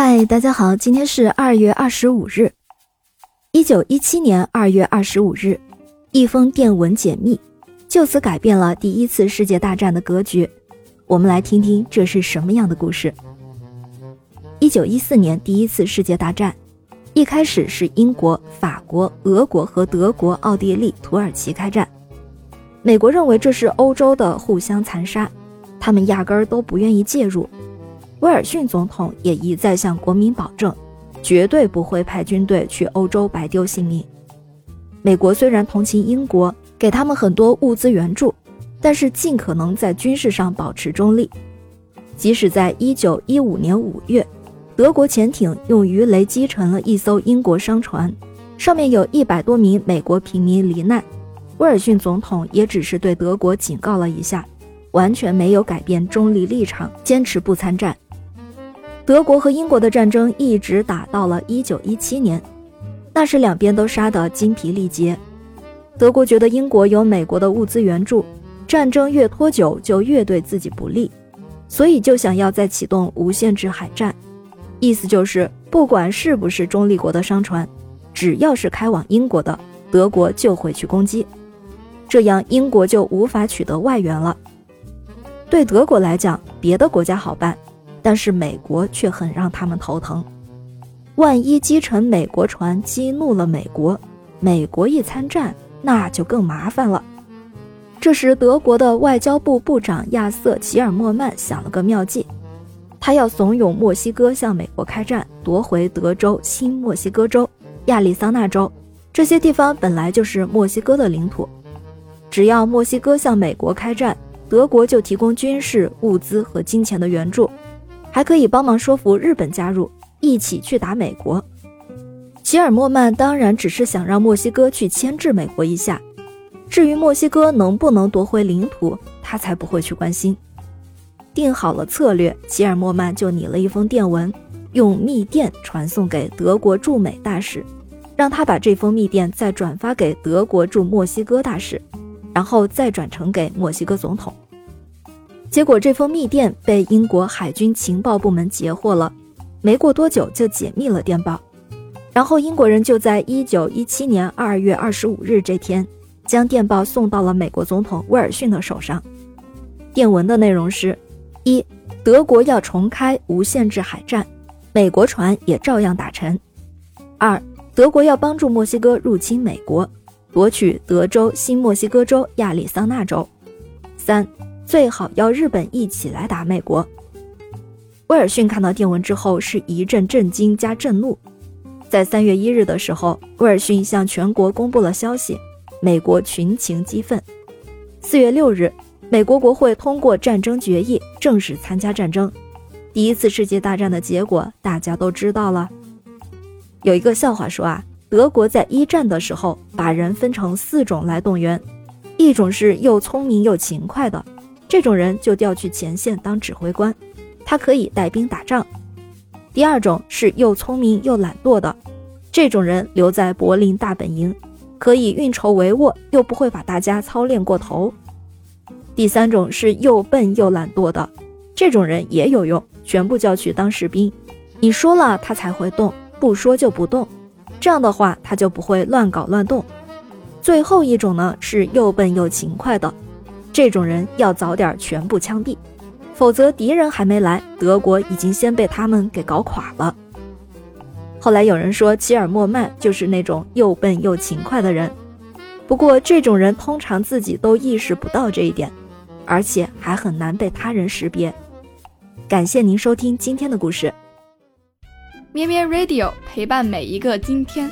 嗨，大家好，今天是二月二十五日，一九一七年二月二十五日，一封电文解密，就此改变了第一次世界大战的格局。我们来听听这是什么样的故事。一九一四年第一次世界大战，一开始是英国、法国、俄国和德国、奥地利、土耳其开战。美国认为这是欧洲的互相残杀，他们压根儿都不愿意介入。威尔逊总统也一再向国民保证，绝对不会派军队去欧洲白丢性命。美国虽然同情英国，给他们很多物资援助，但是尽可能在军事上保持中立。即使在1915年5月，德国潜艇用鱼雷击沉了一艘英国商船，上面有一百多名美国平民罹难，威尔逊总统也只是对德国警告了一下，完全没有改变中立立场，坚持不参战。德国和英国的战争一直打到了一九一七年，那时两边都杀得精疲力竭。德国觉得英国有美国的物资援助，战争越拖久就越对自己不利，所以就想要再启动无限制海战，意思就是不管是不是中立国的商船，只要是开往英国的，德国就会去攻击，这样英国就无法取得外援了。对德国来讲，别的国家好办。但是美国却很让他们头疼，万一击沉美国船，激怒了美国，美国一参战，那就更麻烦了。这时，德国的外交部部长亚瑟·齐尔莫曼想了个妙计，他要怂恿墨西哥向美国开战，夺回德州、新墨西哥州、亚利桑那州这些地方，本来就是墨西哥的领土。只要墨西哥向美国开战，德国就提供军事物资和金钱的援助。还可以帮忙说服日本加入，一起去打美国。吉尔莫曼当然只是想让墨西哥去牵制美国一下，至于墨西哥能不能夺回领土，他才不会去关心。定好了策略，吉尔莫曼就拟了一封电文，用密电传送给德国驻美大使，让他把这封密电再转发给德国驻墨西哥大使，然后再转呈给墨西哥总统。结果，这封密电被英国海军情报部门截获了，没过多久就解密了电报。然后，英国人就在一九一七年二月二十五日这天，将电报送到了美国总统威尔逊的手上。电文的内容是：一、德国要重开无限制海战，美国船也照样打沉；二、德国要帮助墨西哥入侵美国，夺取德州、新墨西哥州、亚利桑那州；三。最好要日本一起来打美国。威尔逊看到电文之后是一阵震惊加震怒。在三月一日的时候，威尔逊向全国公布了消息，美国群情激愤。四月六日，美国国会通过战争决议，正式参加战争。第一次世界大战的结果大家都知道了。有一个笑话说啊，德国在一战的时候把人分成四种来动员，一种是又聪明又勤快的。这种人就调去前线当指挥官，他可以带兵打仗。第二种是又聪明又懒惰的，这种人留在柏林大本营，可以运筹帷幄，又不会把大家操练过头。第三种是又笨又懒惰的，这种人也有用，全部叫去当士兵，你说了他才会动，不说就不动，这样的话他就不会乱搞乱动。最后一种呢是又笨又勤快的。这种人要早点全部枪毙，否则敌人还没来，德国已经先被他们给搞垮了。后来有人说齐尔莫曼就是那种又笨又勤快的人，不过这种人通常自己都意识不到这一点，而且还很难被他人识别。感谢您收听今天的故事，咩咩 Radio 陪伴每一个今天。